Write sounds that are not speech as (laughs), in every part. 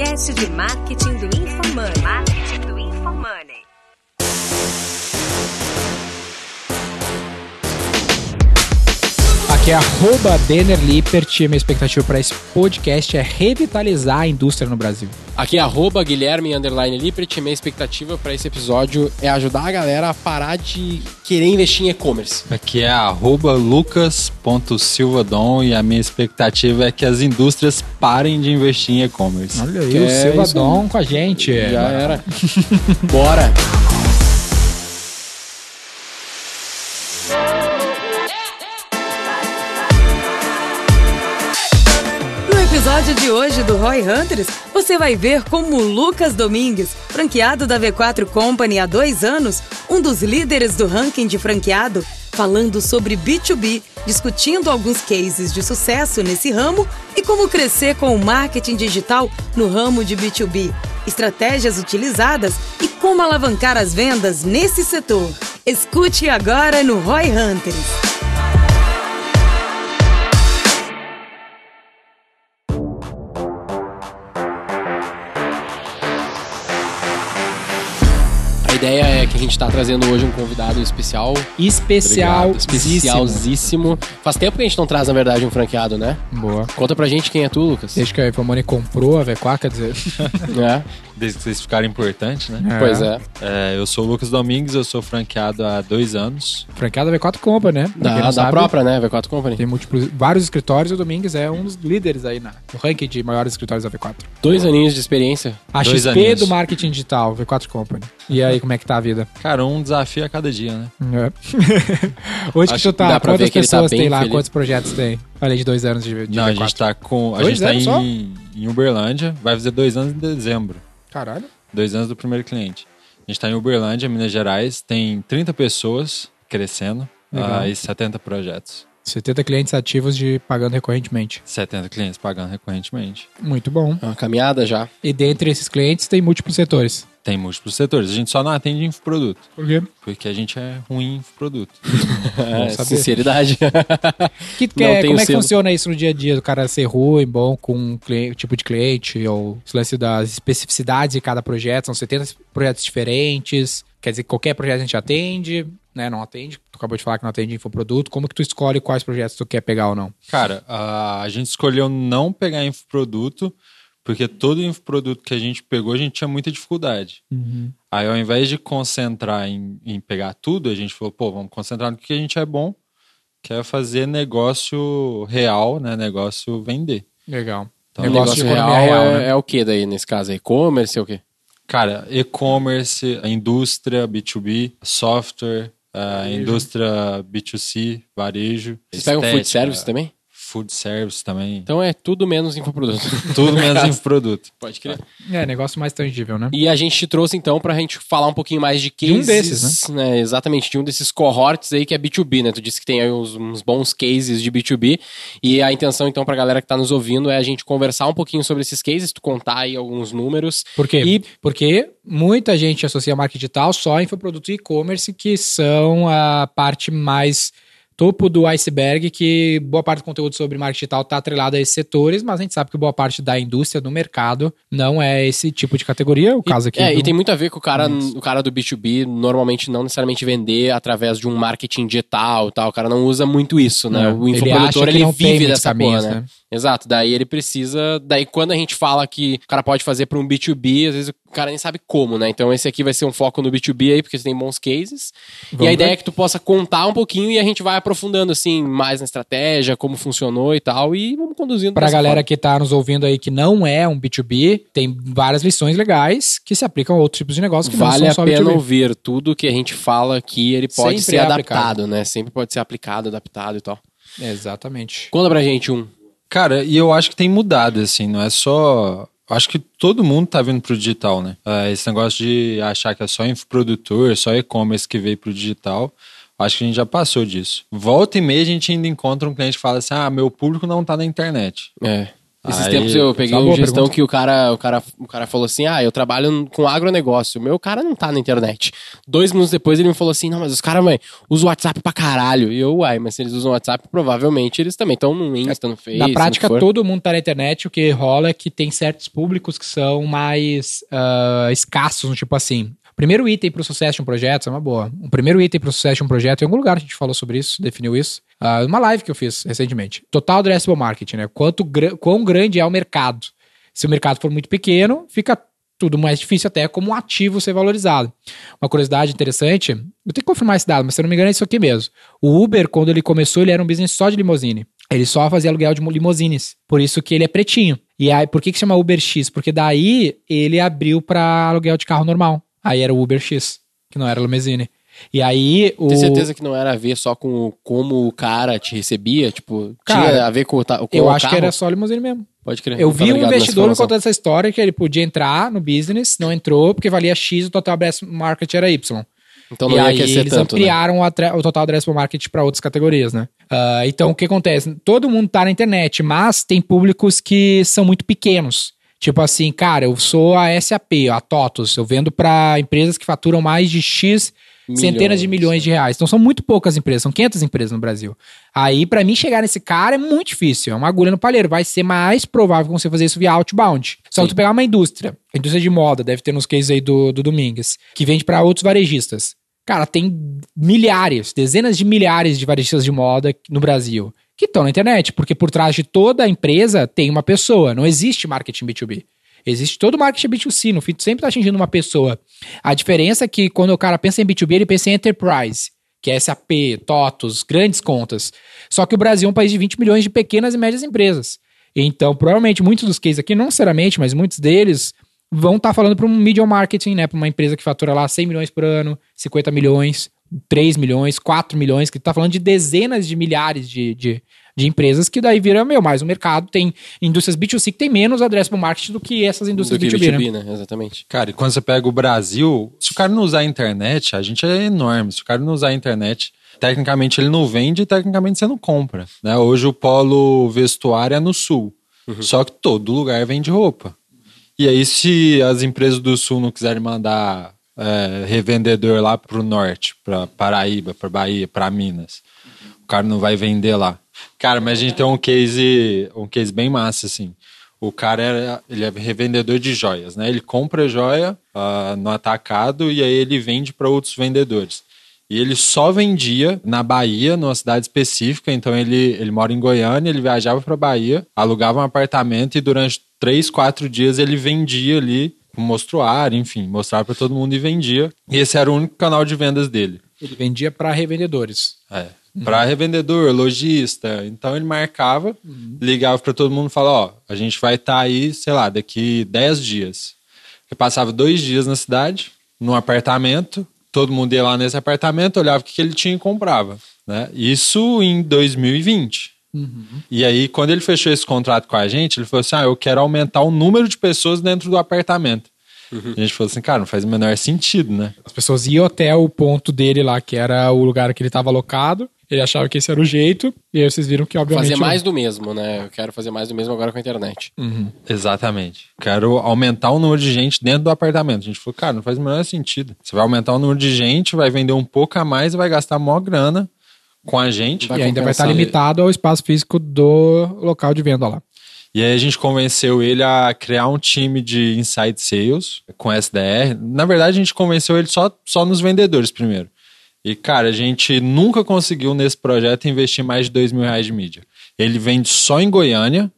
podcast de marketing do InfoMoney. É arroba Denner Lippert e minha expectativa para esse podcast é revitalizar a indústria no Brasil. Aqui é arroba Guilherme Underline Lippert. Minha expectativa para esse episódio é ajudar a galera a parar de querer investir em e-commerce. Aqui é arroba lucas.silvadon e a minha expectativa é que as indústrias parem de investir em e-commerce. Olha aí, Que o é Silvadon com a gente. Já era. (laughs) Bora! Do Roy Hunters, você vai ver como o Lucas Domingues, franqueado da V4 Company há dois anos, um dos líderes do ranking de franqueado, falando sobre B2B, discutindo alguns cases de sucesso nesse ramo e como crescer com o marketing digital no ramo de B2B, estratégias utilizadas e como alavancar as vendas nesse setor. Escute agora no Roy Hunters. Ideia é que a gente está trazendo hoje um convidado especial. Especial. Especialzíssimo. Faz tempo que a gente não traz, na verdade, um franqueado, né? Boa. Conta pra gente quem é tu, Lucas. Desde que a Infomone comprou a V4, quer dizer. (laughs) É, Desde que vocês ficarem importantes, né? Pois é. É, eu sou o Lucas Domingues, eu sou franqueado há dois anos. Franqueada V4 Company, né? Pra Da, da sabe, própria, né? V4 Company. Tem múltiplos, vários escritórios e o Domingues é um dos líderes aí na, no ranking de maiores escritórios da V4. Dois aninhos de experiência. A Dois XP aninhos. do marketing digital, V4 Company. E aí, como é que tá a vida? Cara, um desafio a cada dia, né? É. (laughs) Que Acho tu que tá? Quantas ver que ele tá pessoas bem tem lá? feliz. Quantos projetos tem? Além de dois anos de, de Não, a V4. gente tá com. A Dois gente tá em, em Uberlândia, vai fazer dois anos em dezembro. Caralho. Dois anos do primeiro cliente. A gente tá em Uberlândia, Minas Gerais, tem 30 pessoas crescendo Legal. ah, e 70 projetos. 70 clientes ativos de pagando recorrentemente. 70 clientes pagando recorrentemente. Muito bom. É uma caminhada já. E dentre esses clientes tem múltiplos setores. Tem múltiplos setores. A gente só não atende infoproduto, Por quê? porque a gente é ruim em infoproduto. (laughs) É, sinceridade. Que, (laughs) que Não é- como o é que funciona isso no dia a dia? Do cara ser ruim, bom com um cliente- tipo de cliente, ou lance das especificidades de cada projeto, são 70 projetos diferentes. Quer dizer, qualquer projeto a gente atende, né? Não atende. Tu acabou de falar que não atende infoproduto. Como que tu escolhe quais projetos tu quer pegar ou não? Cara, a, a gente escolheu não pegar infoproduto, porque todo infoproduto que a gente pegou, a gente tinha muita dificuldade. Aí, ao invés de concentrar em, em pegar tudo, a gente falou, pô, vamos concentrar no que a gente é bom, que é fazer negócio real, né? Negócio vender. Legal. Então, Negócio negócio economia real, real, é, né? é o que daí nesse caso? É e-commerce? É o quê? Cara, e-commerce, a indústria B2B, software, a indústria B2C, varejo. Vocês pegam food estética, service também? Food service também. Então é tudo menos infoproduto. (laughs) Tudo menos infoproduto. Pode crer. É, negócio mais tangível, né? E a gente te trouxe então pra gente falar um pouquinho mais de De um cases. desses, né? Exatamente, de um desses cohorts aí que é B2B, né? Tu disse que tem aí uns, uns bons cases de B2B. E a intenção então pra galera que tá nos ouvindo é a gente conversar um pouquinho sobre esses cases, tu contar aí alguns números. Por quê? E- Porque muita gente associa marketing digital só a infoproduto e e-commerce, que são a parte mais topo do iceberg, que boa parte do conteúdo sobre marketing digital está atrelado a esses setores, mas a gente sabe que boa parte da indústria, do mercado, não é esse tipo de categoria. O caso aqui. É, do- e tem muito a ver com o cara, o cara do B2B normalmente não necessariamente vender através de um marketing digital e tal. O cara não usa muito isso, né? É, O ele infoprodutor, ele, não tem vive dessa porra, né? né? Exato, daí ele precisa. Daí quando a gente fala que o cara pode fazer para um B2B, às vezes o cara nem sabe como, né? Então esse aqui vai ser um foco no B2B aí, porque você tem bons cases. e Vamos a ideia ver. é que tu possa contar um pouquinho e a gente vai aprofundando, assim, mais na estratégia, como funcionou e tal, e vamos conduzindo Pra galera forma. que tá nos ouvindo aí que não é um B2B, tem várias lições legais que se aplicam a outros tipos de negócio que Vale não a são só pena B2B. ouvir tudo que a gente fala aqui, ele pode Sempre ser é adaptado, aplicado. né? Sempre pode ser aplicado, adaptado e tal. Exatamente. Conta pra gente um. Cara, e eu acho que tem mudado, assim, não é só. Acho que todo mundo tá vindo pro digital, né? Ah, Esse negócio de achar que é só infoprodutor, só e-commerce que veio pro digital. Acho que a gente já passou disso. Volta e meia a gente ainda encontra um cliente que fala assim: ah, meu público não tá na internet. É. Esses Aí- tempos eu peguei é uma um gestão pergunta. que o cara, o, cara, o cara falou assim: Ah, eu trabalho com agronegócio. O meu cara não tá na internet. Dois minutos depois ele me falou assim: Não, mas os caras, mãe, usam o WhatsApp pra caralho. E eu, uai, mas se eles usam o WhatsApp, provavelmente eles também estão no Insta, no Face. Na prática, todo mundo tá na internet. O que rola é que tem certos públicos que são mais ah, escassos, tipo assim. O primeiro item pro sucesso de um projeto, é uma boa. O primeiro item pro sucesso de um projeto, em algum lugar a gente falou sobre isso, definiu isso. Ah, uma live que eu fiz recentemente. Total addressable market, né? Quanto, gra- quão grande é o mercado. Se o mercado for muito pequeno, fica tudo mais difícil até como um ativo ser valorizado. Uma curiosidade interessante, eu tenho que confirmar esse dado, mas se eu não me engano é isso aqui mesmo. O Uber, quando ele começou, ele era um business só de limousine. Ele só fazia aluguel de limousines. Por isso que ele é pretinho. E aí, por que, que chama Uber X? Porque daí ele abriu para aluguel de carro normal. Aí era o Uber X, que não era limousine. E aí o. Tem certeza que não era a ver só com o- como o cara te recebia? Tipo, Cara, tinha a ver com, o com Eu o acho que carro? era só limousine mesmo. Pode crer. Eu tava vi um investidor me contando essa história que ele podia entrar no business, não entrou, porque valia X, o total addressable market era Y. Então não e ia aí eles tanto, né? ampliaram o, atre- o total addressable market para outras categorias, né? Ah, então, o que acontece? Todo mundo tá na internet, mas tem públicos que são muito pequenos. Tipo assim, cara, eu sou a SAP, a TOTUS, eu vendo para empresas que faturam mais de X centenas de Milhões, milhões de reais. Então são muito poucas empresas, são 500 empresas no Brasil. Aí, pra mim chegar nesse cara é muito difícil, é uma agulha no palheiro. Vai ser mais provável você fazer isso via outbound. Só que tu pegar uma indústria, a indústria de moda, deve ter nos cases aí do, do Domingues, que vende pra outros varejistas. Cara, tem milhares, dezenas de milhares de varejistas de moda no Brasil que estão na internet, porque por trás de toda empresa tem uma pessoa. Não existe marketing B2B. Existe todo marketing B2C, no fim, sempre tá atingindo uma pessoa. A diferença é que quando o cara pensa em B2B, ele pensa em enterprise, que é SAP, TOTOS, grandes contas. Só que o Brasil é um país de 20 milhões de pequenas e médias empresas. Então, provavelmente, muitos dos cases aqui, não necessariamente, mas muitos deles vão estar falando para um medium marketing, né? Para uma empresa que fatura lá 100 milhões por ano, 50 milhões, 3 milhões, 4 milhões, que tá falando de dezenas de milhares de, de, de empresas que daí vira, meu, mais o mercado tem indústrias B2C que tem menos addressable marketing do que essas Do indústrias que B2B, né? B2B, né? Exatamente. Cara, e quando você pega o Brasil, se o cara não usar a internet, a gente é enorme. Se o cara não usar a internet, tecnicamente ele não vende e tecnicamente você não compra. Né? Hoje o polo vestuário é no sul. Só que todo lugar vende roupa. E aí, se as empresas do sul não quiserem mandar é, revendedor lá pro norte, pra Paraíba, pra Bahia, pra Minas, o cara não vai vender lá. Cara, mas a gente tem um case, um case bem massa, assim. O cara era, ele é revendedor de joias, né? Ele compra joia ah, no atacado e aí ele vende para outros vendedores. E ele só vendia na Bahia, numa cidade específica. Então ele, ele mora em Goiânia, ele viajava para Bahia, alugava um apartamento e durante três, quatro dias ele vendia ali mostruário, enfim, mostrava para todo mundo e vendia. E esse era o único canal de vendas dele. Ele vendia para revendedores. É. Para revendedor, lojista. Então ele marcava, ligava para todo mundo e falava: Ó, a gente vai estar aí, sei lá, daqui 10 dias. Ele passava dois dias na cidade, num apartamento, todo mundo ia lá nesse apartamento, olhava o que que ele tinha e comprava. Né? Isso em 2020. E aí, quando ele fechou esse contrato com a gente, ele falou assim: Ah, eu quero aumentar o número de pessoas dentro do apartamento. A gente falou assim, cara, não faz o menor sentido, né? As pessoas iam até o ponto dele lá, que era o lugar que ele estava alocado. Ele achava que esse era o jeito. E aí vocês viram que, obviamente. Fazer mais do mesmo, né? Eu quero fazer mais do mesmo agora com a internet. Exatamente. Quero aumentar o número de gente dentro do apartamento. A gente falou, cara, não faz o menor sentido. Você vai aumentar o número de gente, vai vender um pouco a mais e vai gastar maior grana com a gente. Vai E ainda vai estar limitado ao espaço físico do local de venda lá. E aí a gente convenceu ele a criar um time de inside sales com SDR. Na verdade, a gente convenceu ele só, só nos vendedores primeiro. E, cara, a gente nunca conseguiu nesse projeto investir mais de dois mil reais de mídia. Ele vende só em Goiânia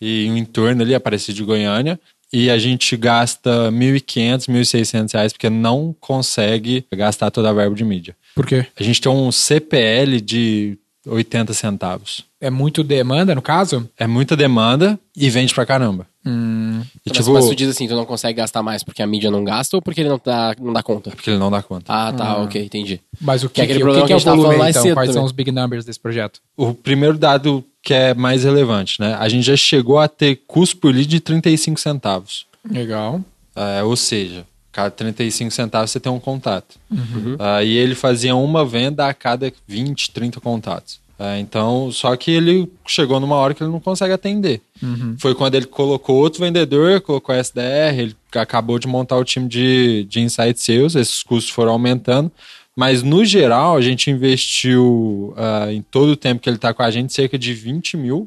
e em entorno ali, Aparecido de Goiânia. E a gente gasta 1.500, 1.600 reais porque não consegue gastar toda a verba de mídia. Por quê? A gente tem um CPL de 80 centavos. É muito demanda, no caso? É muita demanda e vende pra caramba. Hum, E, Mas, tipo, mas tu diz assim, tu não consegue gastar mais porque a mídia não gasta ou porque ele não dá, não dá conta? porque ele não dá conta. Ah, tá, ok, entendi. mas o que, Que é aquele que- problema que, que é o que a gente tava volume, falando mais então? cedo Quais são também. os big numbers desse projeto? O primeiro dado que é mais relevante, né? A gente já chegou a ter custo por lead de 35 centavos. Legal. É, ou seja, cada 35 centavos você tem um contato. Uhum. Ah, e ele fazia uma venda a cada 20, 30 contatos. É, então, só que ele chegou numa hora que ele não consegue atender. Foi quando ele colocou outro vendedor, colocou a SDR, ele acabou de montar o time de, de Insight Sales, esses custos foram aumentando. Mas, no geral, a gente investiu ah, em todo o tempo que ele está com a gente cerca de 20 mil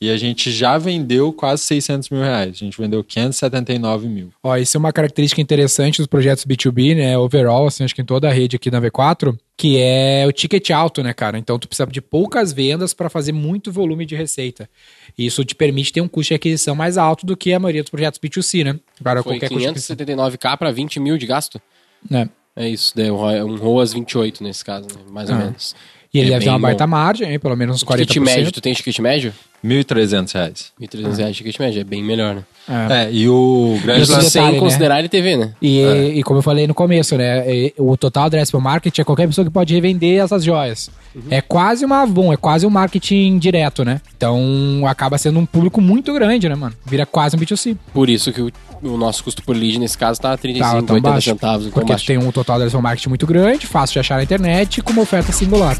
e a gente já vendeu quase 600 mil reais. A gente vendeu 579 mil. Ó, isso é uma característica interessante dos projetos B2B, né? Overall, assim, acho que em toda a rede aqui na V4, que é o ticket alto, né, cara? Então tu precisa de poucas vendas para fazer muito volume de receita. E isso te permite ter um custo de aquisição mais alto do que a maioria dos projetos B2C, né? Agora, Foi qualquer custo de aquisição. 579k para 20 mil de gasto? né? É isso, deu um ROAS 28 nesse caso, né? mais ou Ah. menos. E ele É deve ter uma baita bom. margem, hein? pelo menos uns 40%. Ticket médio, tu tem ticket médio? 1.300 reais. 1.300 reais de ticket médio, é bem melhor, né? É. É, e o grande Isso lance... sem detalhe, né? considerar LTV, né? E, e como eu falei no começo, né? e- O total addressable market é qualquer pessoa que pode revender essas joias. É quase uma bom, é quase um marketing direto, né? Então acaba sendo um público muito grande, né, mano? Vira quase um B2C. Por isso que o, o nosso custo por lead nesse caso tá 35, Tá tão 80 baixo. centavos. Então Porque baixo. tem um total addressable market muito grande, fácil de achar na internet e com uma oferta singular.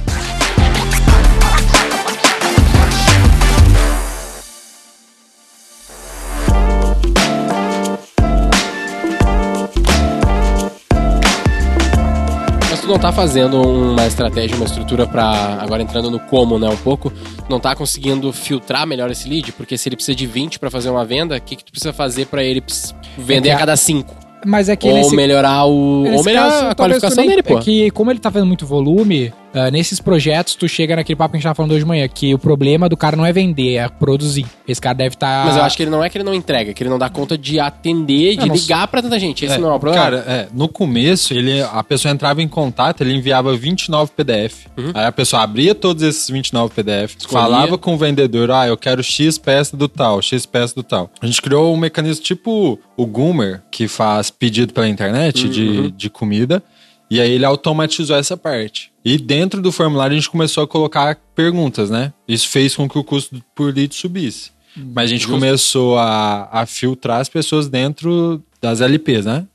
Não tá fazendo uma estratégia, uma estrutura pra. Agora entrando no como, né? Um pouco. Não tá conseguindo filtrar melhor esse lead? Porque se ele precisa de 20 pra fazer uma venda, o que, que tu precisa fazer pra ele vender É a cada 5? Mas é que Ou nesse, melhorar o. Ou melhorar caso, a qualificação nem- dele, pô. É que como ele tá fazendo muito volume, ah, nesses projetos tu chega naquele papo que a gente tava falando hoje de manhã, que o problema do cara não é vender, é produzir. Esse cara deve estar... Mas eu acho que ele não é que ele não entrega, que ele não dá conta de atender, de Eu não ligar pra tanta gente. Esse É, não é o problema. Cara, é, no começo, ele, a pessoa entrava em contato, ele enviava 29 PDF. Aí a pessoa abria todos esses 29 PDF, Escolhia. falava com o vendedor, ah, eu quero X peça do tal, X peça do tal. A gente criou um mecanismo tipo o Goomer, que faz pedido pela internet de, de comida, e aí ele automatizou essa parte. E dentro do formulário a gente começou a colocar perguntas, né? Isso fez com que o custo por lead subisse. Mas a gente Justo. começou a, a filtrar as pessoas dentro das LPs, né?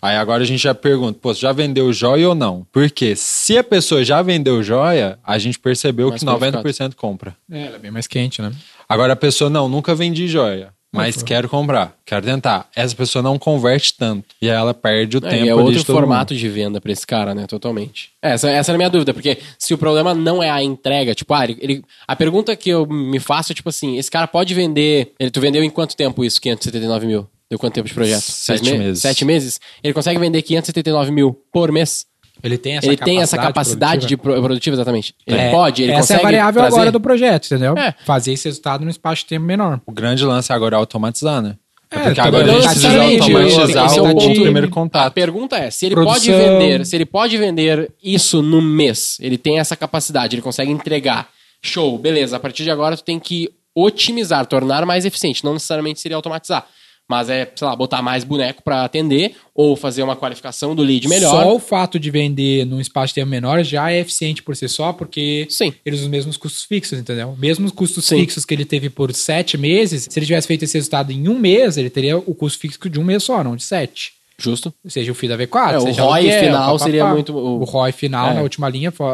Aí agora a gente já pergunta, pô, você já vendeu joia ou não? Porque se a pessoa já vendeu joia, a gente percebeu Mais que 90% compra. É, ela é bem mais quente, né? Agora a pessoa, não, nunca vendi joia, mas quero comprar, quero tentar. Essa pessoa não converte tanto. E aí ela perde o É, tempo e é outro de todo formato de venda pra esse cara, né? Totalmente. Essa, essa era a minha dúvida, porque se o problema não é a entrega, tipo, ah, ele, ele- a pergunta que eu me faço é tipo assim: esse cara pode vender. Ele, tu vendeu em quanto tempo isso, 579 mil? Deu quanto tempo de projeto? Sete meses. Sete meses? Ele consegue vender 579 mil por mês? Ele tem essa ele tem essa capacidade de pro- produtiva, exatamente. Ele É, pode, ele Essa consegue. é a variável trazer? agora do projeto, entendeu? É. Fazer esse resultado num espaço de tempo menor. O grande lance agora é automatizar, né? É, porque também agora a gente precisa automatizar é o, ponto. primeiro A contato. pergunta é, se ele Produção. pode vender, se ele pode vender isso no mês, ele tem essa capacidade, ele consegue entregar. Show, beleza. A partir de agora tu tem que otimizar, tornar mais eficiente, não necessariamente seria automatizar. Mas é, sei lá, botar mais boneco pra atender ou fazer uma qualificação do lead melhor. Só o fato de vender num espaço de tempo menor já é eficiente por si só, porque Sim. eles usam os mesmos custos fixos, entendeu? Mesmo os custos Sim. fixos que ele teve por sete meses, se ele tivesse feito esse resultado em um mês, ele teria o custo fixo de um mês só, não de sete. Justo. Seja o FII da V4, É, o ROI aluguel, final seria muito- O, ROI final É. na última linha, fo-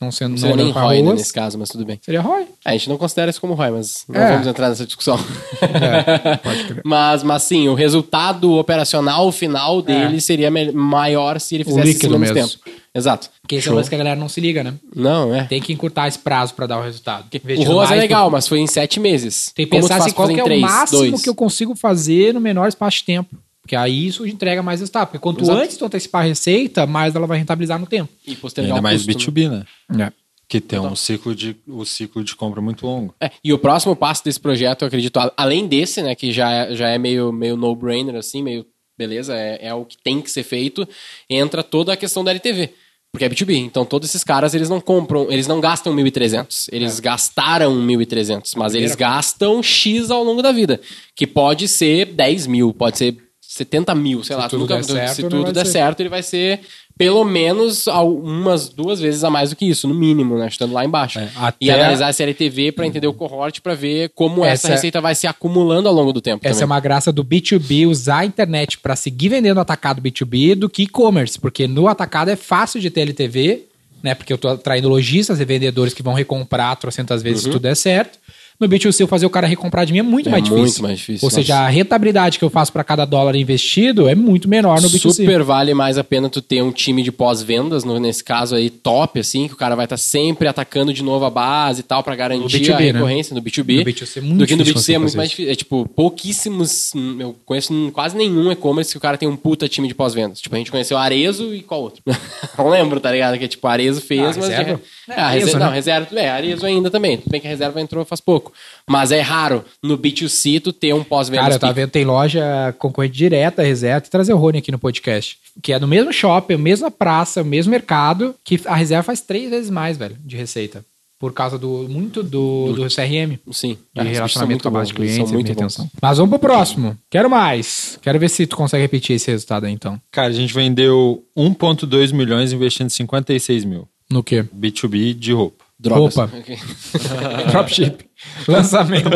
não sendo Não não seria nem ROI né, nesse caso, mas tudo bem. seria ROI. É, a gente não considera isso como ROI, mas não É. vamos entrar nessa discussão. (laughs) É, pode crer. (laughs) mas, mas sim, o resultado operacional final dele seria maior se ele fizesse isso menos mesmo. tempo. Exato. Porque esse é o lance que a galera não se liga, né? Não, é. Tem que encurtar esse prazo pra dar o resultado. O ROAS é legal, por- mas foi em sete meses. Tem que pensar faz assim, qual é o máximo dois? que eu consigo fazer no menor espaço de tempo. Porque aí isso entrega mais resultado. Porque quanto Exato. antes tu antecipar a receita, mais ela vai rentabilizar no tempo. E postergar Ainda mais custo, né? B2B, né? É. Que tem um ciclo de, o ciclo de compra muito longo. É, e o próximo passo desse projeto, eu acredito, além desse, né, que já é, já é meio, meio no-brainer, assim, meio, beleza, é, é o que tem que ser feito, entra toda a questão da LTV. Porque é B2B, então todos esses caras, eles não compram, eles não gastam 1.300, eles gastaram 1.300, mas eles gastam X ao longo da vida, que pode ser 10 mil, pode ser 70 mil, sei lá, tudo nunca- der certo, se tudo der ser. certo, ele vai ser pelo menos umas duas vezes a mais do que isso, no mínimo, né, estando lá embaixo. É, E analisar essa LTV para entender o cohort para ver como essa, Essa- receita vai se acumulando ao longo do tempo. Essa é também. uma graça do B2B usar a internet para seguir vendendo atacado B2B do que e-commerce. Porque no atacado é fácil de ter LTV né? Porque eu tô atraindo lojistas e vendedores que vão recomprar trocentas vezes Uhum. se tudo der certo. No B2C, eu fazer o cara recomprar de mim é muito É mais difícil. muito mais difícil, Ou seja, nossa. a rentabilidade que eu faço para cada dólar investido é muito menor no B2C. Super vale mais a pena tu ter um time de pós-vendas, nesse caso aí, top, assim, que o cara vai estar sempre atacando de novo a base e tal, pra garantir B2B, a né? recorrência no B2B. No B2C é muito do que no difícil B2C é muito mais difícil. É tipo, pouquíssimos. Eu conheço quase nenhum e-commerce que o cara tem um puta time de pós-vendas. Tipo, a gente conheceu Arezo e qual outro? (laughs) não lembro, tá ligado? Que é tipo, Arezo fez, Ah, mas. reserva? É, É, Arezo, reserva. né? Não, reserva. É, Arezo ainda também. Tudo bem que a reserva entrou faz pouco. Mas é raro no B2C tu ter um pós-vendas. Cara, eu tava vendo, tem loja concorrente direta, reserva, e trazer o Rony aqui no podcast. Que é no mesmo shopping, a mesma praça, o mesmo mercado, que a reserva faz três vezes mais, velho, de receita. Por causa do muito do, do CRM. Sim. De Ah, relacionamento com a base de clientes, muito e bons. retenção. Mas vamos pro próximo. Quero mais. Quero ver se tu consegue repetir esse resultado aí, então. Cara, a gente vendeu 1,2 milhões investindo 56 mil. No quê? B2B de roupa. Drogas. Roupa. (laughs) Dropship. Lançamento.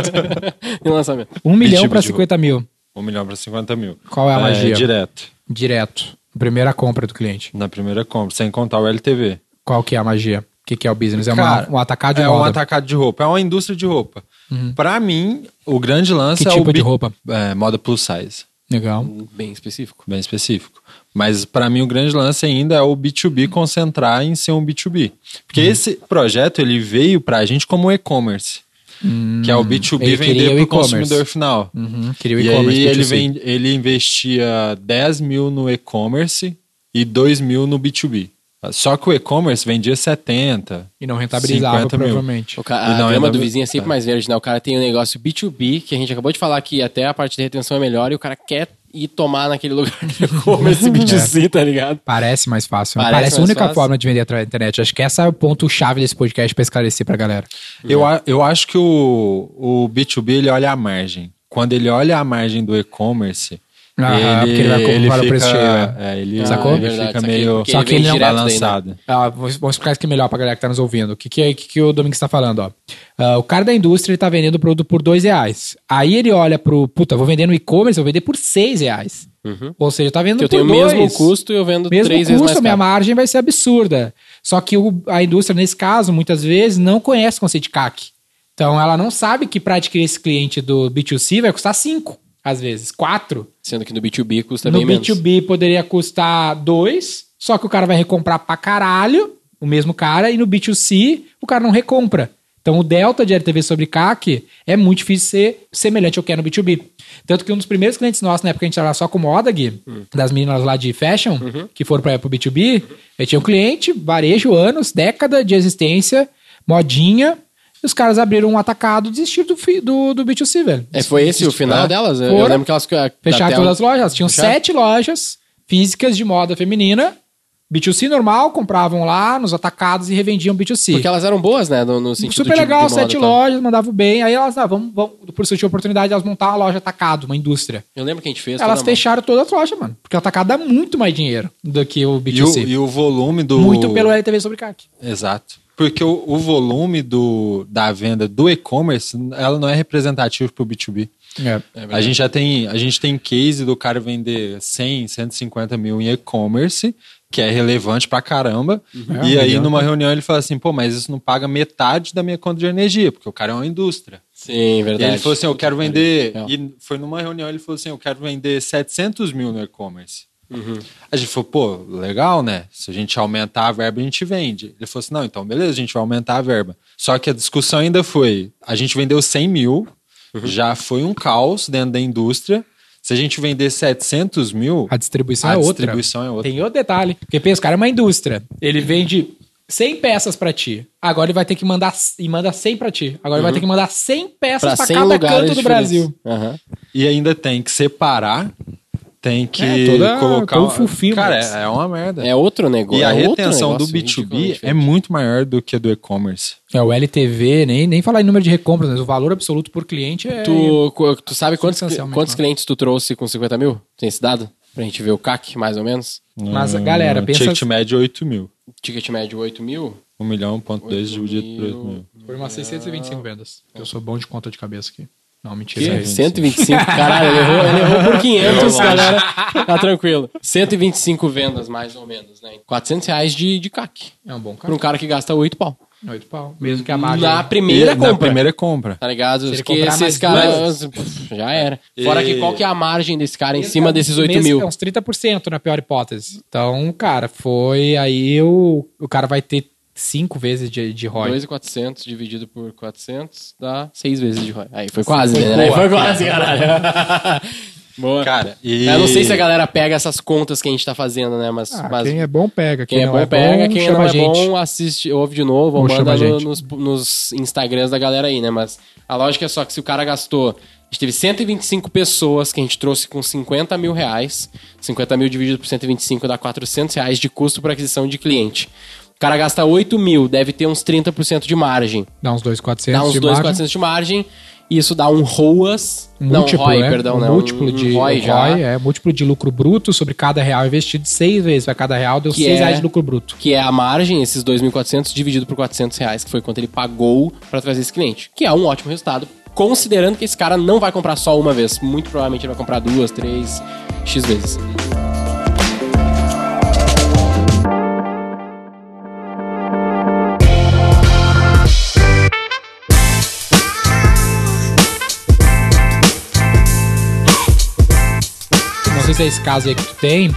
(laughs) em lançamento. Um milhão Tipo pra de 50 mil. 1 milhão para 50 mil. Qual é a magia? direto. Direto. Primeira compra do cliente. Na primeira compra, sem contar o LTV. Qual que é a magia? O que, que é o business? É uma- Cara, um atacado de é moda. um atacado de roupa. É uma indústria de roupa. Pra mim, o grande lance Que é tipo o de bi- roupa? É, moda plus size. Legal. Bem específico. Bem específico. Mas pra mim o grande lance ainda é o B2B concentrar em ser um B2B. Porque Uhum. esse projeto ele veio pra gente como e-commerce. que é o B2B Hum, ele queria vender o pro e-commerce. consumidor final. Uhum. Queria o E e-commerce. aí ele, B2C. vem, ele investia 10 mil no e-commerce e 2 mil no B2B. Só que o e-commerce vendia 70. E não rentabilizava, 50 mil. provavelmente. O ca- E a não, grama do vizinho é sempre mais verde, né? O cara tem um negócio B2B, que a gente acabou de falar que até a parte de retenção é melhor, e o cara quer ir tomar naquele (laughs) lugar de e-commerce (laughs) B2C, tá ligado? Parece mais fácil. né? Parece Parece, a única fácil. forma de vender através da internet. Acho que esse é o ponto-chave desse podcast pra esclarecer pra galera. Eu, a- eu acho que o, o B2B ele olha a margem. Quando ele olha a margem do e-commerce, Aham, porque ele vai comprar o preço cheio, é. é, ele, Sacou? ele É verdade, fica meio Só ele que ele não- direto daí, né? balançado. Ah, vou, vou explicar isso aqui melhor pra galera que tá nos ouvindo. O que, que, é- que, que o Domingos tá falando, ó. Ah, o cara da indústria ele tá vendendo o produto por dois reais. Aí ele olha pro, puta, vou vender no e-commerce, vou vender por seis reais. Ou seja, tá Que eu por tenho o dois. mesmo custo e eu vendo mesmo três custo, vezes mais a minha caro. margem vai ser absurda. Só que o- a indústria, nesse caso, muitas vezes, não conhece o conceito de CAC. Então, ela não sabe que para adquirir esse cliente do B2C vai custar 5, às vezes, 4. Sendo que no B2B custa no bem menos. B2B poderia custar 2, só que o cara vai recomprar pra caralho, o mesmo cara, e no B2C o cara não recompra. Então, o delta de LTV sobre CAC é muito difícil ser semelhante ao que é no B2B. Tanto que um dos primeiros clientes nossos, na época a gente trabalhava só com moda, Gui, das meninas lá de fashion, que foram para o B2B, eu tinha um cliente, varejo, anos, década de existência, modinha, os caras abriram um atacado e desistiram do, do, do B2C, velho. É, foi esse o final É. delas? Eu- Eu lembro que elas... Fecharam todas as lojas. Tinham Fecharam? sete lojas físicas de moda feminina. B2C normal, compravam lá nos atacados e revendiam B2C. Porque elas eram boas, né? No, no sentido Super de- legal, de moda sete tal. lojas, mandavam bem. Aí elas, ah, vamos, vamos, por isso tinha oportunidade de elas montar uma loja atacado, uma indústria. Eu lembro que a gente fez. elas toda a fecharam todas as lojas, mano. Porque o atacado dá muito mais dinheiro do que o E o, B2C. e o volume do. Muito pelo LTV sobre CAC. Exato. Porque o, o volume do, da venda do e-commerce, ela não é representativa para o B2B. É. a gente já tem, a gente tem case do cara vender 100, 150 mil em e-commerce, que é relevante pra caramba. É, e aí, legal. numa reunião, ele fala assim: pô, mas isso não paga metade da minha conta de energia, porque o cara é uma indústria. Sim, E verdade. aí ele falou assim: eu quero vender. Legal. E foi numa reunião, ele falou assim: eu quero vender 700 mil no e-commerce. Uhum. A gente falou, pô, legal, né? Se a gente aumentar a verba, a gente vende. Ele falou assim: não, então beleza, a gente vai aumentar a verba. Só que a discussão ainda foi: a gente vendeu 100 mil, Uhum. já foi um caos dentro da indústria. Se a gente vender 700 mil, A distribuição a é outra. distribuição é outra. Tem outro detalhe. Porque pensa, o cara é uma indústria. Ele vende 100 peças pra ti. Agora ele vai ter que mandar e manda 100 pra ti. Agora ele vai ter que mandar 100 peças 100 cada canto do. Brasil. Aham. E ainda tem que separar, tem que É, toda- colocar. todo fulfillment. Cara, é, é uma merda. É outro negócio. E a é retenção do negócio B2B ridiculamente é muito maior do que a do e-commerce. É, o LTV, nem, nem falar em número de recompras, mas o valor absoluto por cliente é. Tu, tu sabe quantos, Substancialmente quantos maior. clientes tu trouxe com 50 mil? Tem esse dado? Pra gente ver o CAC, mais ou menos. Mas, galera, Hum, pensa- Ticket médio 8 mil. Ticket médio 8 mil. 1 milhão, ponto 2 Oito dividido por 8 mil. mil. Foi umas 625 vendas. Eu sou bom de conta de cabeça aqui. Não, mentira. Que? é 125, (laughs) caralho, ele errou, ele errou por 500, galera. Tá tranquilo. 125 vendas, mais ou menos, né? 400 reais de, de CAC. É um bom Pra carro. um cara que gasta 8 pau. Oito pau. Mesmo que a margem... Na primeira E compra. Na primeira compra. Tá ligado? Se Porque esses mais caras. pff, Já era. Fora E- que qual que é a margem desse cara em Mesmo cima desses 8 mesmo mil? que É uns 30% na pior hipótese. Então, cara, foi aí o, o cara vai ter cinco vezes de, de ROI. 2,400 dividido por 400 dá 6 vezes de ROI. Aí foi quase, né? Aí boa. foi quase, caralho. (laughs) Boa. Cara, e... Eu não sei se a galera pega essas contas que a gente tá fazendo, né? Mas, Ah, mas quem é bom pega. quem é não bom pega, quem chama não é a gente. bom assiste, ouve de novo, ou manda no- nos, nos Instagrams da galera aí, né? Mas a lógica é só que se o cara gastou. A gente teve 125 pessoas que a gente trouxe com 50 mil reais. 50 mil dividido por 125 dá 400 reais de custo por aquisição de cliente. O cara gasta 8 mil, deve ter uns 30% de margem. Dá uns 2,400 Dá uns de 2,400 de margem. E isso dá um ROAS. Um não, múltiplo, ROI, né? perdão, um né? múltiplo um, de um ROI já. ROI, é, múltiplo de lucro bruto sobre cada real investido seis vezes. Vai cada real, deu Que 6 é- reais de lucro bruto. que é a margem, esses 2.400 dividido por 400 reais, que foi quanto ele pagou para trazer esse cliente. Que é um ótimo resultado, considerando que esse cara não vai comprar só uma vez. Muito provavelmente ele vai comprar duas, três, x vezes. Sei se é esse caso aí que tu tem,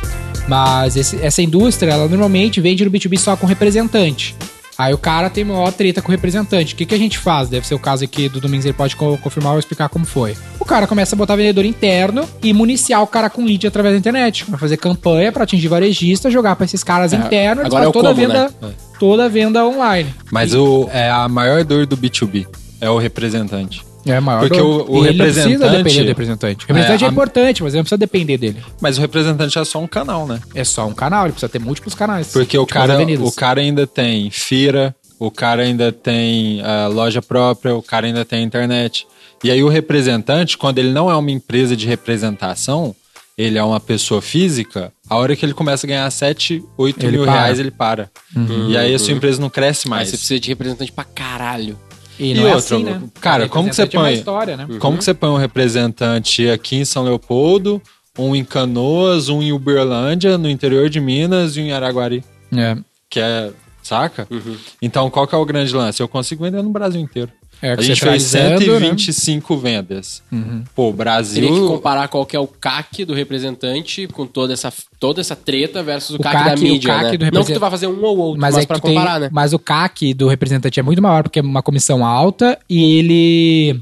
mas esse- essa indústria, ela normalmente vende no B2B só com representante. Aí o cara tem maior treta com o representante. O que, que a gente faz? Deve ser o caso aqui do Domingos, ele pode co- confirmar ou explicar como foi. O cara começa a botar vendedor interno e municiar o cara com lead através da internet. Vai fazer campanha pra atingir varejista, jogar pra esses caras É, internos, agora é fazem o toda a como, venda, né? toda venda online. Mas o, é a maior dor do B2B. É o representante. É maior. Porque o- o ele não precisa representante- depender do representante. O representante é, É, a- importante, mas ele não precisa depender dele. Mas o representante é só um canal, né? É só um canal, ele precisa ter múltiplos canais. Porque o cara, o cara ainda tem feira, o cara ainda tem ah, loja própria, o cara ainda tem internet. E aí o representante, quando ele não é uma empresa de representação, ele é uma pessoa física, a hora que ele começa a ganhar 7, 8 Ele mil para. reais, ele para. E aí a sua empresa não cresce mais. você precisa de representante pra caralho. E E não é outra, assim, né? cara, como que você é põe- história, né? Como que você põe um representante aqui em São Leopoldo, um em Canoas, um em Uberlândia, no interior de Minas e um em Araguari? É. Que é, saca? Então, qual que é o grande lance? Eu consigo vender no Brasil inteiro. É, a gente fez centralizando, 125 vendas. Pô, Brasil... Teria que comparar qual que é o CAC do representante com toda essa, toda essa treta versus o, O CAC, CAC da mídia, CAC né? do Não que represent- tu vai fazer um ou outro, Mas, mas, é pra tu tem- comparar, né? mas o CAC do representante é muito maior porque é uma comissão alta e ele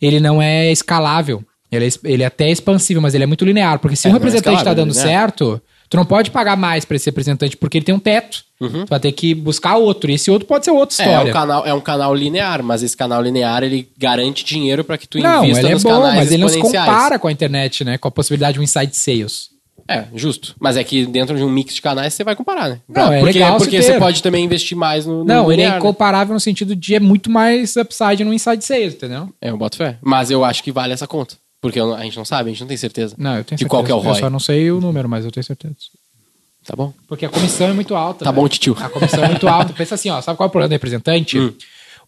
ele não é escalável. Ele é, ele é até expansível, mas ele é muito linear. Porque se É, um é representante está dando né? certo, tu não pode pagar mais para esse representante porque ele tem um teto. Uhum. Tu vai ter que buscar outro. E esse outro pode ser outra É, é história. um, canal, é um canal linear, mas esse canal linear ele garante dinheiro pra que tu não, invista ele é bom, mas ele não se compara com a internet, né? Com a possibilidade de um inside sales. É, justo. Mas é que dentro de um mix de canais você vai comparar, né? Não, é porque legal se porque você pode também investir mais no, no Não, ele é linear, né? incomparável no sentido de é muito mais upside no inside sales, entendeu? É, eu boto fé. Mas eu acho que vale essa conta. Porque eu- a gente não sabe, a gente não tem certeza. Não, eu tenho De certeza. qual que é o Eu ROI. só não sei o número, mas eu tenho certeza. Tá bom? Porque a comissão é muito alta. Tá né? bom, titio. A comissão é muito alta. Pensa assim, ó, sabe qual é o problema do representante? Hum.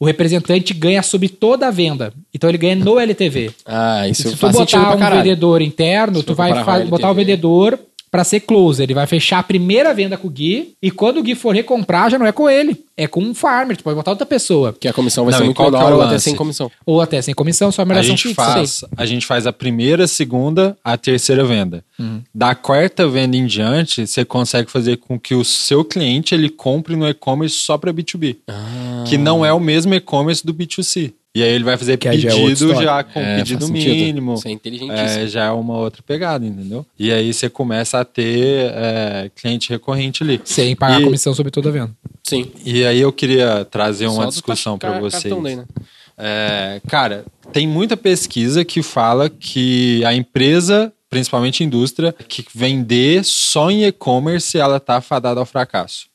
O representante ganha sobre toda a venda. Então ele ganha no LTV. Ah, isso se tu faz sentido botar pra um caralho. vendedor interno, Se tu for vai comparar fa- com botar o LTV. vendedor pra ser closer. Ele vai fechar a primeira venda com o Gui e quando o Gui for recomprar, já não é com ele. É com um farmer. Tu pode botar outra pessoa. Que a comissão vai Não, ser muito é menor ou até sem comissão. Ou até sem comissão, só a A numeração gente, fixa. faz, a gente faz a primeira, a segunda, a terceira venda. Uhum. Da quarta venda em diante, você consegue fazer com que o seu cliente ele compre no e-commerce só para B2B. Ah. Que não é o mesmo e-commerce do B2C. E aí ele vai fazer Que aí já é pedido já com É, pedido mínimo. Isso é inteligentíssimo. É, já é uma outra pegada, entendeu? E aí você começa a ter é, cliente recorrente ali. Sem pagar E- comissão sobre toda a venda. Sim. E aí eu queria trazer Só uma dos discussão para vocês. daí, né? É, cara, tem muita pesquisa que fala que a empresa, principalmente indústria, que vender só em e-commerce, ela tá fadada ao fracasso.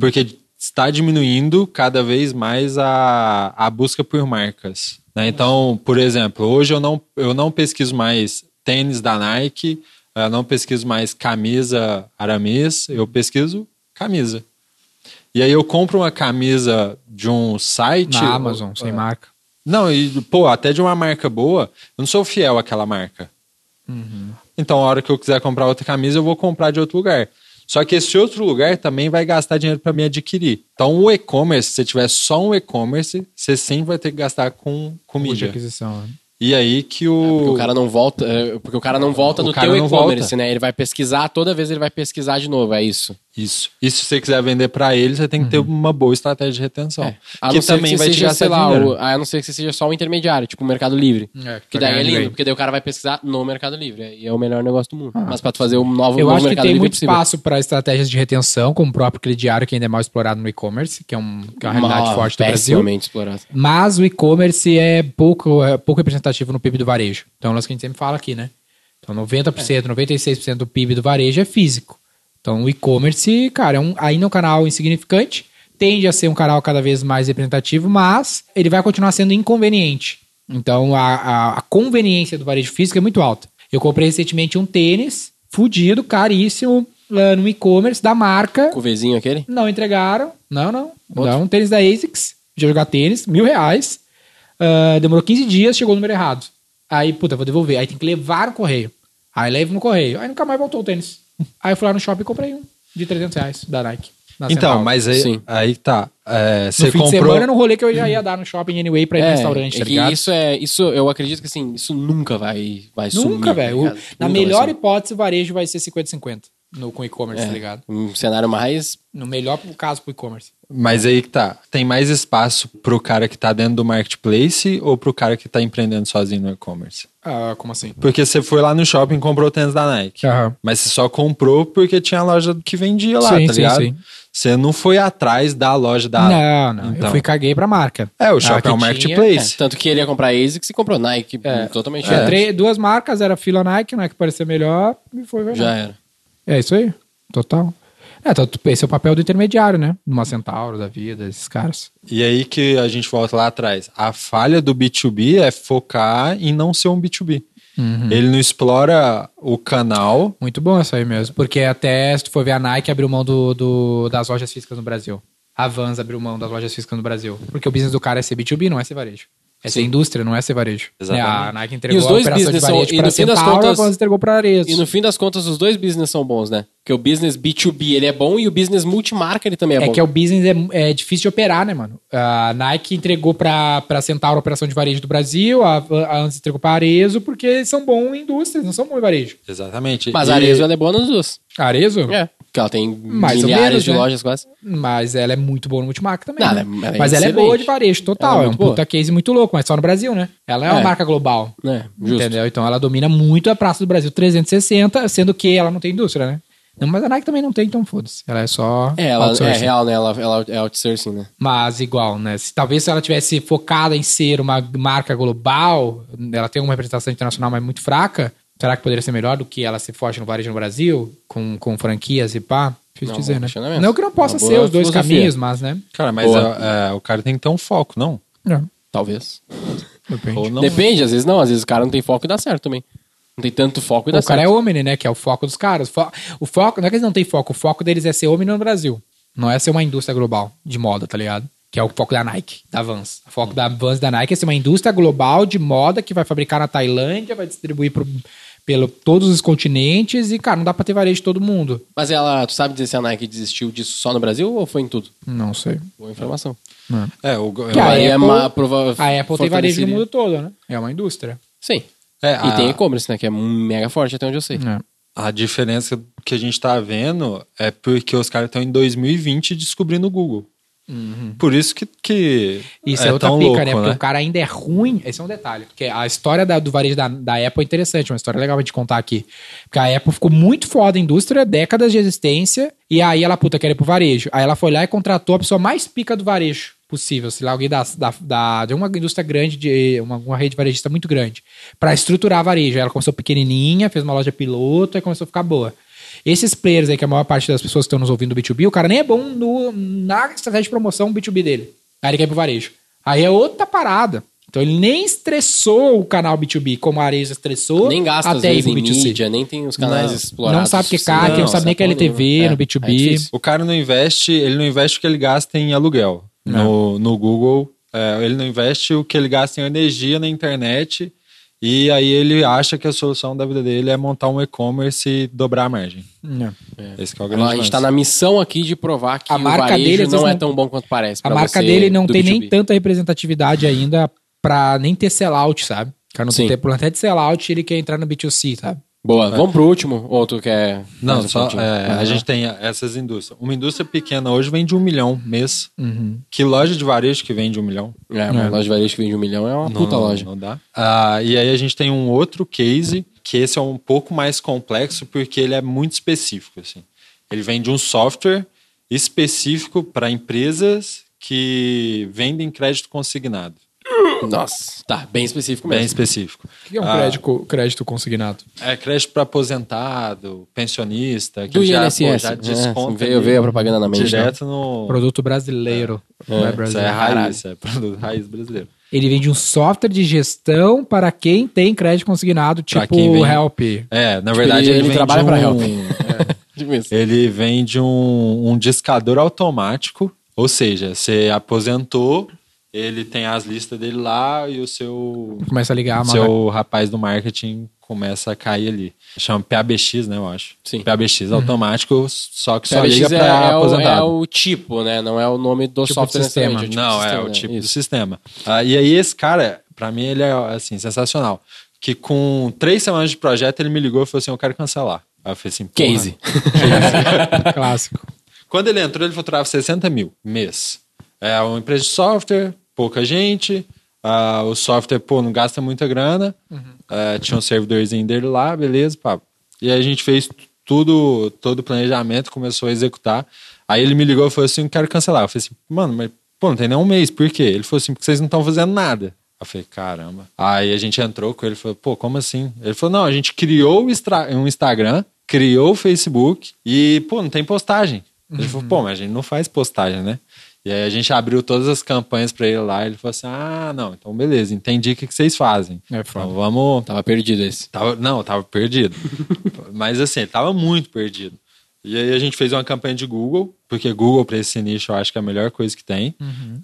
Porque está diminuindo cada vez mais a, a busca por marcas. né? Então, por exemplo, hoje eu não, eu não pesquiso mais tênis da Nike, eu não pesquiso mais camisa Aramis, eu pesquiso camisa. E aí eu compro uma camisa de um site. Na Amazon, sem É, marca. Não, e, pô, até de uma marca boa, eu não sou fiel àquela marca. Então, a hora que eu quiser comprar outra camisa, eu vou comprar de outro lugar. Só que esse outro lugar também vai gastar dinheiro para me adquirir. Então, o e-commerce, se você tiver só um e-commerce, você sempre vai ter que gastar com, com de mídia. aquisição. né? E aí que o. Porque o cara não volta, é, porque o cara não volta O no cara teu e-commerce, né? Ele vai pesquisar, toda vez ele vai pesquisar de novo, é isso. Isso. E se você quiser vender para ele, você tem que ter uma boa estratégia de retenção. É. Que também você vai te seja, gastar sei lá, o- a não ser que você seja só um intermediário, tipo o Mercado Livre. É, Que daí é lindo, porque daí o cara vai pesquisar no Mercado Livre. E é o melhor negócio do mundo. Mas pra tu fazer um novo, Eu novo acho que tem Livre é muito espaço para estratégias de retenção, como o próprio crediário, que ainda é mal explorado no e-commerce, que é, um, que é uma realidade Mal, forte do Brasil. explorado. Mas o e-commerce é pouco, é pouco representativo no PIB do varejo. Então é o que a gente sempre fala aqui, né? Então 90%, 96% do PIB do varejo é físico. Então o e-commerce, cara, é um, ainda é um canal insignificante, tende a ser um canal cada vez mais representativo, mas ele vai continuar sendo inconveniente. Então a, a, a conveniência do varejo físico é muito alta. Eu comprei recentemente um tênis fudido, caríssimo, lá no e-commerce da marca. Com o Vzinho aquele? Não entregaram. Não, não. Outro? Não, um tênis da ASICS. Já jogar tênis, mil reais. Ah, demorou 15 dias, chegou o número errado. Aí, puta, vou devolver. Aí tem que levar no correio. Aí levo no correio. Aí nunca mais voltou o tênis. Aí eu fui lá no shopping e comprei um de 300 reais da Nike. Então, mas aí, Sim. aí tá. É, No você fim comprou. de semana, no rolê que eu já ia dar no shopping anyway pra ir no restaurante, é tá que ligado? isso é. Isso, eu acredito que assim, isso nunca vai, vai. Nunca, velho. tá ligado? Na melhor hipótese, o varejo vai ser 50-50 no- com e-commerce, É. tá ligado? Um cenário mais. No melhor caso pro e-commerce. Mas aí que tá. Tem mais espaço pro cara que tá dentro do marketplace ou pro cara que tá empreendendo sozinho no e-commerce? Ah, como assim? Porque você foi lá no shopping e comprou o tênis da Nike. Aham. Mas você só comprou porque tinha a loja que vendia lá, Sim, tá sim, ligado? sim. Você não foi atrás da loja da. não, não. Eu Então. fui e caguei pra marca. É, o Ah, shopping que é um tinha- É, marketplace. tanto que ele ia comprar ASICS e comprou Nike. É. Totalmente três- duas marcas, era fila Nike, Nike parecia melhor, e foi verdade. Já era. É isso aí, total. É, então, esse é o papel do intermediário, né? Uma Centauro da vida, esses caras. E aí que a gente volta lá atrás. A falha do B2B é focar em não ser um B2B. Uhum. Ele não explora o canal. Muito bom isso aí mesmo, porque até se tu for ver a Nike abriu mão do, do- das lojas físicas no Brasil. A Vans abriu mão das lojas físicas no Brasil. Porque o business do cara é ser B2B, não é ser varejo. É ser indústria, não é ser varejo. Exatamente. Né, A Nike entregou E os a dois operação de business são- varejo e para no fim das Centauro, contas- a entregou para Arezzo. E no fim das contas, os dois business são bons, né? Porque o business B2B ele é bom e o business multimarca ele também é, É bom. que é o business é, é difícil de operar, né, mano? A Nike entregou pra, pra Centauro a operação de varejo do Brasil, a, a entregou pra Arezo, porque eles são bons em indústrias, não são bons em varejo. Exatamente. Mas E- a Arezzo ela é boa nas duas. Arezo? É. Porque ela tem Mais milhares menos, de né? lojas quase. Mas ela é muito boa no multimarca também. Não, né? ela é- ela mas ela é boa de varejo, total. É É, um boa. puta case muito louco, mas só no Brasil, né? Ela é uma É. marca global. É, justo. Entendeu? Então ela domina muito a Praça do Brasil 360, sendo que ela não tem indústria, né? Não, mas a Nike também não tem, então foda-se. Ela é só. É, ela é real, né? Ela, ela é outsourcing, né? Mas igual, né? Se, talvez se ela tivesse focada em ser uma marca global, ela tem uma representação internacional, mas muito fraca. Será que poderia ser melhor do que ela se forte no varejo no Brasil, com, com franquias e pá? Difícil Não, dizer, né? Não que não possa ser os dois filosofia. caminhos, mas, né? Cara, mas Boa. é- é, o cara tem que ter um foco, não? Não, Talvez. depende. Ou não. Depende, às vezes não. Às vezes o cara não tem foco e dá certo também. Não tem tanto foco e dá o cara é certo. Omni, né? Que é o foco dos caras. Fo- O foco, não é que eles não têm foco, o foco deles é ser Omni no Brasil. Não é ser uma indústria global de moda, tá ligado? Que é o foco da Nike, da Vans. O foco da Vans e da Nike é ser uma indústria global de moda que vai fabricar na Tailândia, vai distribuir pro, pelo todos os continentes e, cara, não dá pra ter varejo de todo mundo. Mas ela, tu sabe dizer se a Nike desistiu disso só no Brasil ou foi em tudo? Não sei. Boa informação. É, o, Que a é Apple- uma prova- A Apple tem varejo no mundo todo, né? É uma indústria. Sim. é, E a, tem e-commerce, né? Que é mega forte até onde eu sei. É. a diferença que a gente tá vendo é porque os caras estão em 2020 descobrindo o Google. Por isso que, que Isso é, é, outra tão pica, louco, né? Porque o cara ainda é ruim. Esse é um detalhe. Porque a história da- do varejo da, da Apple é interessante, uma história legal pra gente contar aqui. Porque a Apple ficou muito foda em indústria, décadas de existência, e aí ela, puta, quer ir pro varejo. Aí ela foi lá e contratou a pessoa mais pica do varejo possível, sei lá, alguém da, da, da- de uma indústria grande, de uma, uma rede varejista muito grande, pra estruturar varejo. Aí ela começou pequenininha, fez uma loja piloto, aí começou a ficar boa. Esses players aí, que a maior parte das pessoas que estão nos ouvindo do B2B, o cara nem é bom no, na estratégia de promoção B2B dele. Aí ele quer ir pro varejo. Aí é outra parada. Então ele nem estressou o canal B2B como a Areja estressou. Nem gasta às até ir vezes pro em B2C. mídia, nem tem os canais Não. explorados. Não sabe o que é. CAC, não sabe nem que é LTV nenhuma. no É, B2B. é. O cara não investe, ele não investe o que ele gasta em aluguel. No, no Google, é, ele não investe o que ele gasta em energia na internet e aí ele acha que a solução da vida dele é montar um e-commerce e dobrar a margem. Esse que é o grande A gente lance. tá na missão aqui de provar que A o marca varejo dele, não é tão bom quanto parece. A marca você dele não tem nem B2B. tanta representatividade ainda pra nem ter sellout, sabe? O cara não Sim. tem problema até de sellout, ele quer entrar no B2C, sabe? Boa, vamos pro último, ou tu quer... Não, mais um só, pontinho? é, a Aham. gente tem essas indústrias. Uma indústria pequena hoje vende um milhão mês. Uhum. Que loja de varejo que vende um milhão? É, uma É. loja de varejo que vende um milhão é uma Não- puta loja. Não dá. Ah, e aí a gente tem um outro case, que esse é um pouco mais complexo, porque ele é muito específico. Assim. Ele vende um software específico para empresas que vendem crédito consignado. Nossa, tá, bem específico Bem mesmo. específico. O que é um Ah, crédito, crédito consignado? É crédito para aposentado, pensionista, que Do já, INSS. pô, já É, desconta. veio- ali veio a propaganda na mente, Direto no. Produto brasileiro. Não é Isso é brasileiro. raiz, é produto raiz brasileiro. Ele vende um software de gestão para quem tem crédito consignado, tipo vem- Help. É, na verdade ele- ele, trabalha um, pra Help. (laughs) Tipo isso. Ele vende um, um discador automático, ou seja, você aposentou, ele tem as listas dele lá e o seu, Começa a ligar a seu rapaz do marketing começa a cair ali. Chama PABX, né, eu acho. Sim. PABX automático, só que só PBX liga é, para é o, aposentado. é o tipo, né? Não é o nome do Tipo software de sistema. necessariamente, Não, do é sistema, o né? tipo do Isso. sistema. Ah, e aí esse cara, pra mim, ele é assim, sensacional. Que com três semanas de projeto, ele me ligou e falou assim: eu quero cancelar. Aí eu falei assim. Case. (laughs) Clássico. Quando ele entrou, ele faturava 60 mil mês. É uma empresa de software, pouca gente. ah, o software, pô, não gasta muita grana. Ah, tinha um servidorzinho dele lá, beleza, pá. E aí a gente fez tudo, todo o planejamento, começou a executar. Aí ele me ligou e falou assim: quero cancelar. Eu falei assim, mano, mas pô, não tem nem um mês, por quê? Ele falou assim, porque vocês não estão fazendo nada. Eu falei, caramba. Aí a gente entrou com ele e falou, pô, como assim? Ele falou, não, a gente criou um Instagram, criou o Facebook e, pô, não tem postagem. Ele falou, pô, mas a gente não faz postagem, né? E aí a gente abriu todas as campanhas pra ele lá. Ele falou assim: ah, não, então beleza, entendi o que, que vocês fazem. É então vamos. Tava perdido esse. Tava, não, tava perdido. (laughs) Mas assim, tava muito perdido. E aí a gente fez uma campanha de Google, porque Google para esse nicho eu acho que é a melhor coisa que tem.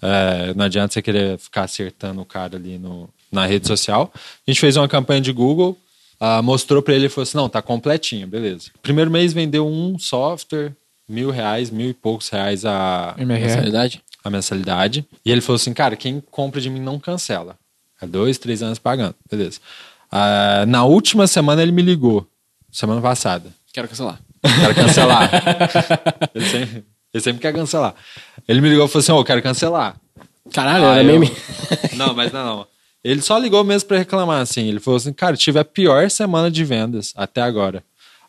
É, não adianta você querer ficar acertando o cara ali no, na rede social. A gente fez uma campanha de Google, ah, mostrou para ele e falou assim: não, tá completinho, beleza. Primeiro mês vendeu um software, mil reais, mil e poucos reais a, MRR. Mensalidade? a mensalidade. E ele falou assim, cara, quem compra de mim não cancela. É dois, três anos pagando. Beleza. Ah, na última semana ele me ligou. Semana passada. Quero cancelar. Quero cancelar. (laughs) ele, sempre, ele sempre quer cancelar. Ele me ligou e falou assim, ô, quero cancelar. Caralho, Ah, era eu- meme. (laughs) Não, mas não, não. Ele só ligou mesmo pra reclamar, assim. Ele falou assim, cara, tive a pior semana de vendas até agora.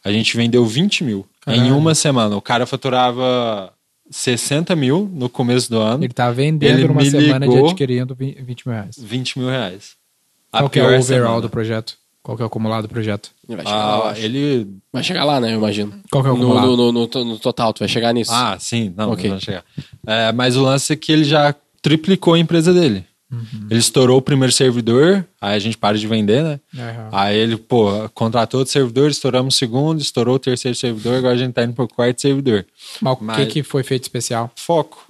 A gente vendeu 20 mil em Caralho. uma semana. O cara faturava 60 mil no começo do ano. Ele tá vendendo Ele numa me semana de ligou. adquirindo vi- 20 mil reais. 20 mil reais. Qual que é o overall semana. do projeto? Qual que é o acumulado do projeto? Vai chegar lá, eu Ah, acho. ele. Vai chegar lá, né? Eu imagino. Qual que é o acumulado? no, no, no no total, tu vai chegar nisso. Ah, sim, não, Ok. não vai chegar. É, mas o lance é que ele já triplicou a empresa dele. Uhum. Ele estourou o primeiro servidor, aí a gente para de vender, né? Aham. Aí ele, pô, contratou outro servidor, estouramos o segundo, estourou o terceiro servidor, agora a gente tá indo pro quarto servidor. Mas o que, que foi feito especial? Foco.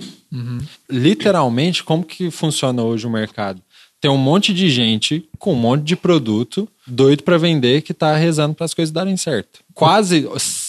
Literalmente, como que funciona hoje o mercado? Tem um monte de gente com um monte de produto doido para vender que tá rezando para as coisas darem certo. Quase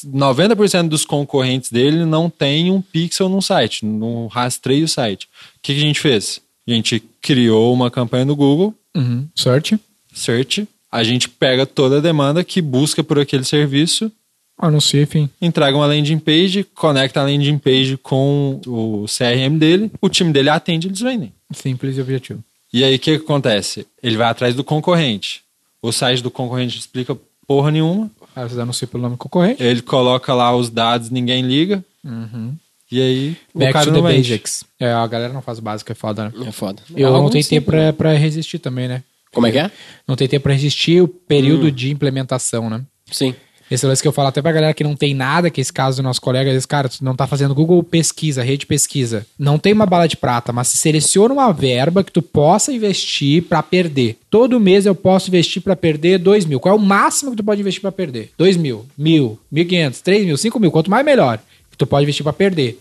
90% dos concorrentes dele não tem um pixel no site, não rastreia o site. O que, que a gente fez? A gente criou uma campanha no Google, Uhum. Search. Search, a gente pega toda a demanda que busca por aquele serviço, Anuncia, enfim. entrega uma landing page, conecta a landing page com o CRM dele, o time dele atende, eles vendem. Simples e objetivo. E aí o que, que acontece? Ele vai atrás do concorrente. O site do concorrente explica porra nenhuma. Aí vocês anunciam pelo nome concorrente. Ele coloca lá os dados, ninguém liga. Uhum. E aí Back o cara to the basics. É, a galera não faz o básico, é foda, né? É foda. Eu não tenho tempo pra, pra resistir também, né? Como é que é? Não tem tempo pra resistir o período de implementação, né? Sim. Esse lance que eu falo até pra galera que não tem nada, que é esse caso do nosso colega, esse cara, tu não tá fazendo Google pesquisa, rede pesquisa. Não tem uma bala de prata, mas seleciona uma verba que tu possa investir pra perder. Todo mês eu posso investir pra perder dois mil. Qual é o máximo que tu pode investir pra perder? Dois mil, mil, mil quinhentos, três mil, cinco mil. Quanto mais melhor que tu pode investir pra perder.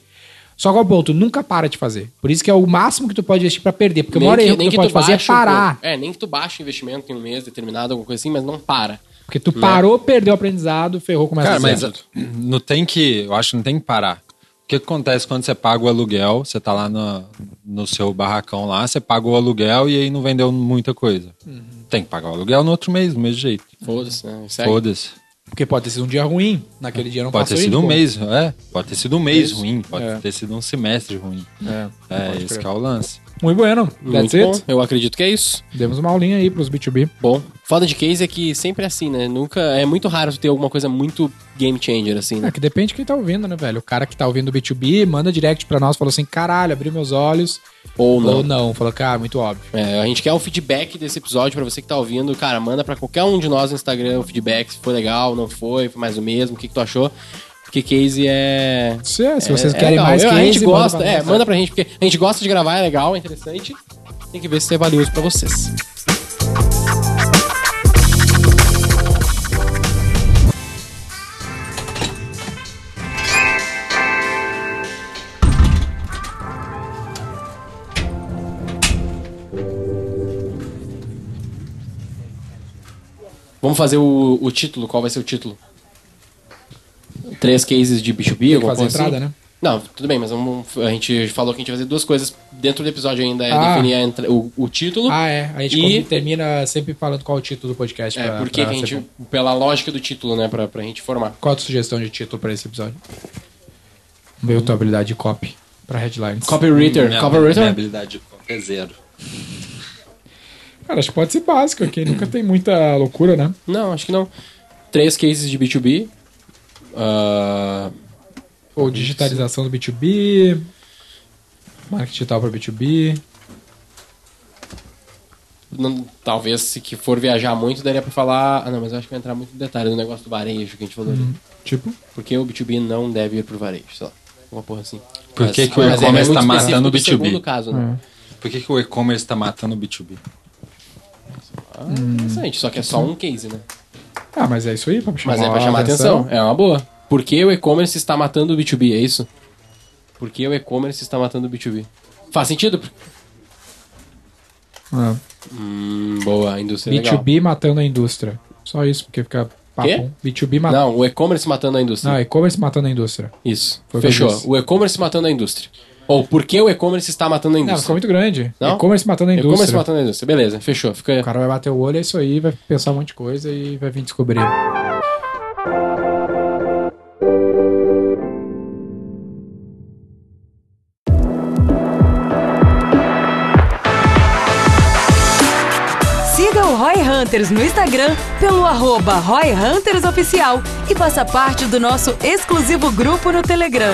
Só qual ponto? Nunca para de fazer. Por isso que é o máximo que tu pode investir pra perder. Porque o maior erro que tu pode fazer é parar. é, nem que tu baixe o investimento em um mês determinado, alguma coisa assim, mas não para. Porque tu parou, perdeu o aprendizado, ferrou, começa Cara, a mas zero. não tem que. Eu acho que não tem que parar. O que que acontece quando você paga o aluguel? Você tá lá no, no seu barracão lá, você paga o aluguel e aí não vendeu muita coisa. Uhum. Tem que pagar o aluguel no outro mês, do mesmo jeito. Foda-se, né? Foda-se. Porque pode ter sido um dia ruim. Naquele dia não Pode ter sido um pô. mês, é. Pode ter sido um mês ruim, pode É. ter sido um semestre ruim. É, É, esse crer. que é o lance. Muito bueno. That's Muito bom. it. Eu acredito que é isso. Demos uma aulinha aí pros B2B. Bom, foda de case é que sempre é assim, né? Nunca. É muito raro ter alguma coisa muito game changer, assim, É né? que depende de quem tá ouvindo, né, velho? O cara que tá ouvindo o B2B manda direct pra nós, falou assim, caralho, abriu meus olhos. Ou não. Ou não. Falou, cara, muito óbvio. É, a gente quer o feedback desse episódio pra você que tá ouvindo. Cara, manda pra qualquer um de nós no Instagram o feedback, se foi legal, não foi, foi mais o mesmo, o que, que tu achou. Porque case é. Se, se é- vocês é querem legal. mais Eu- case, A gente manda gosta, é, nós, manda pra gente, porque a gente gosta de gravar, é legal, é interessante. Tem que ver se é valioso pra vocês. Vamos fazer o, o título. Qual vai ser o título? Três cases de B2B, Tem que fazer a coisa entrada, assim? né? Não, tudo bem, mas vamos, a gente falou que a gente ia fazer duas coisas dentro do episódio ainda. É Ah. definir a entra- o, o título. Ah, é. A gente E- termina sempre falando qual é o título do podcast. é, pra- porque pra a gente, bom. pela lógica do título, né, pra, pra gente formar. Qual a tua sugestão de título pra esse episódio? A tua habilidade de copy pra headlines. Copywriter. Minha, Copywriter? minha habilidade de copy é zero. Cara, acho que pode ser básico aqui. Nunca tem muita loucura, né? Não, acho que não. Três cases de B2B. Ah, Ou digitalização do B2B. Marketing digital para B2B. não- talvez, se que for viajar muito, daria pra falar... Ah, não, mas eu acho que vai entrar muito no detalhe do negócio do varejo que a gente falou ali. Tipo, Por que o B2B não deve ir pro varejo? Sei lá. Uma porra assim. Por Mas- que que o é e-commerce muito tá matando o específico do B2B? segundo caso, né? Por que, que o e-commerce tá matando o B2B? Ah, interessante. Só que é só um case, né? ah, mas é isso aí, pra chamar, Mas é pra chamar atenção. É uma boa. Por que o e-commerce está matando o B2B? É isso? Por que o e-commerce está matando o B2B? Faz sentido? Ah, Hum, boa, a indústria é legal. B2B matando a indústria. Só isso, porque fica Quê? papo. B2B matando. Não, o e-commerce matando a indústria. Não, e-commerce matando a indústria. Isso. Foi o que eu Fechou. disse. O e-commerce matando a indústria. Ou por que o e-commerce está matando a Não, ficou indústria? muito grande. Não? E-commerce matando a E-commerce indústria. matando a indústria. Beleza, fechou. Fica... O cara vai bater o olho, é isso aí, vai pensar um monte de coisa e vai vir descobrir. Siga o Roy Hunters no Instagram pelo arroba Roy Hunters Oficial e faça parte do nosso exclusivo grupo no Telegram.